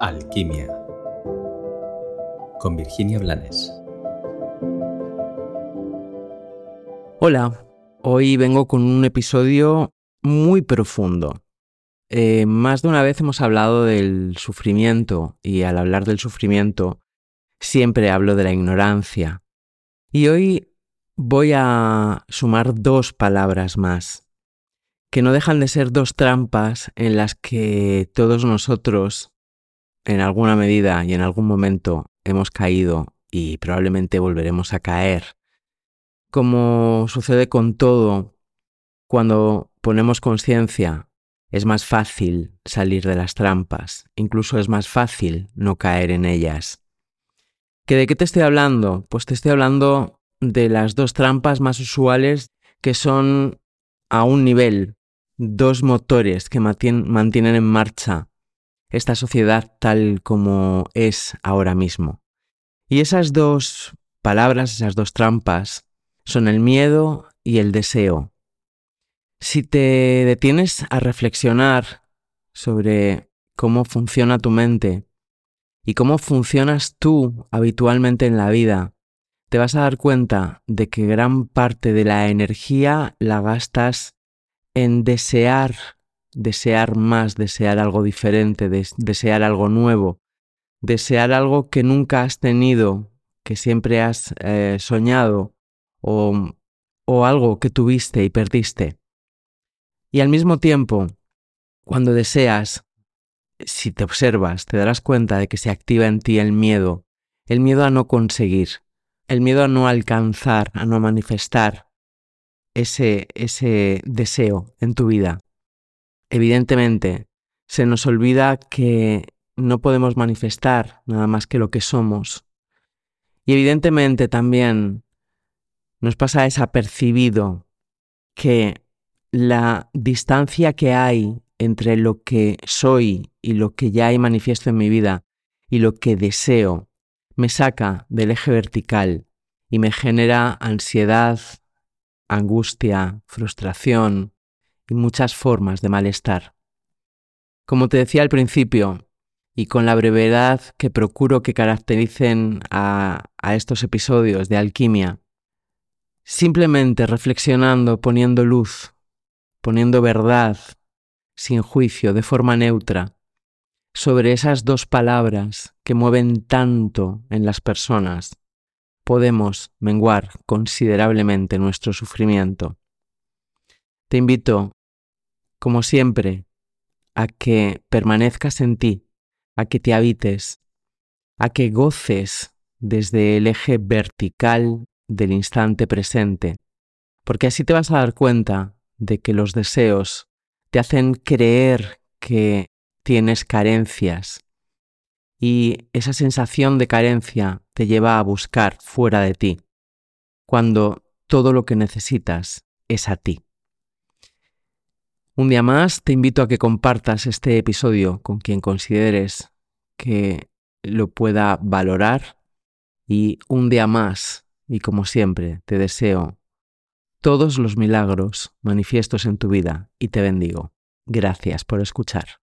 Alquimia con Virginia Blanes. Hola, hoy vengo con un episodio muy profundo. Eh, más de una vez hemos hablado del sufrimiento y al hablar del sufrimiento siempre hablo de la ignorancia. Y hoy voy a sumar dos palabras más, que no dejan de ser dos trampas en las que todos nosotros en alguna medida y en algún momento hemos caído y probablemente volveremos a caer. Como sucede con todo, cuando ponemos conciencia, es más fácil salir de las trampas, incluso es más fácil no caer en ellas. ¿Que ¿De qué te estoy hablando? Pues te estoy hablando de las dos trampas más usuales que son a un nivel, dos motores que mantienen en marcha esta sociedad tal como es ahora mismo. Y esas dos palabras, esas dos trampas, son el miedo y el deseo. Si te detienes a reflexionar sobre cómo funciona tu mente y cómo funcionas tú habitualmente en la vida, te vas a dar cuenta de que gran parte de la energía la gastas en desear desear más, desear algo diferente, desear algo nuevo, desear algo que nunca has tenido, que siempre has eh, soñado o, o algo que tuviste y perdiste. Y al mismo tiempo, cuando deseas, si te observas, te darás cuenta de que se activa en ti el miedo, el miedo a no conseguir, el miedo a no alcanzar, a no manifestar ese, ese deseo en tu vida. Evidentemente, se nos olvida que no podemos manifestar nada más que lo que somos. Y evidentemente también nos pasa desapercibido que la distancia que hay entre lo que soy y lo que ya hay manifiesto en mi vida y lo que deseo me saca del eje vertical y me genera ansiedad, angustia, frustración, y muchas formas de malestar. Como te decía al principio, y con la brevedad que procuro que caractericen a, a estos episodios de alquimia, simplemente reflexionando, poniendo luz, poniendo verdad, sin juicio, de forma neutra, sobre esas dos palabras que mueven tanto en las personas, podemos menguar considerablemente nuestro sufrimiento. Te invito como siempre, a que permanezcas en ti, a que te habites, a que goces desde el eje vertical del instante presente, porque así te vas a dar cuenta de que los deseos te hacen creer que tienes carencias y esa sensación de carencia te lleva a buscar fuera de ti, cuando todo lo que necesitas es a ti. Un día más te invito a que compartas este episodio con quien consideres que lo pueda valorar y un día más, y como siempre, te deseo todos los milagros manifiestos en tu vida y te bendigo. Gracias por escuchar.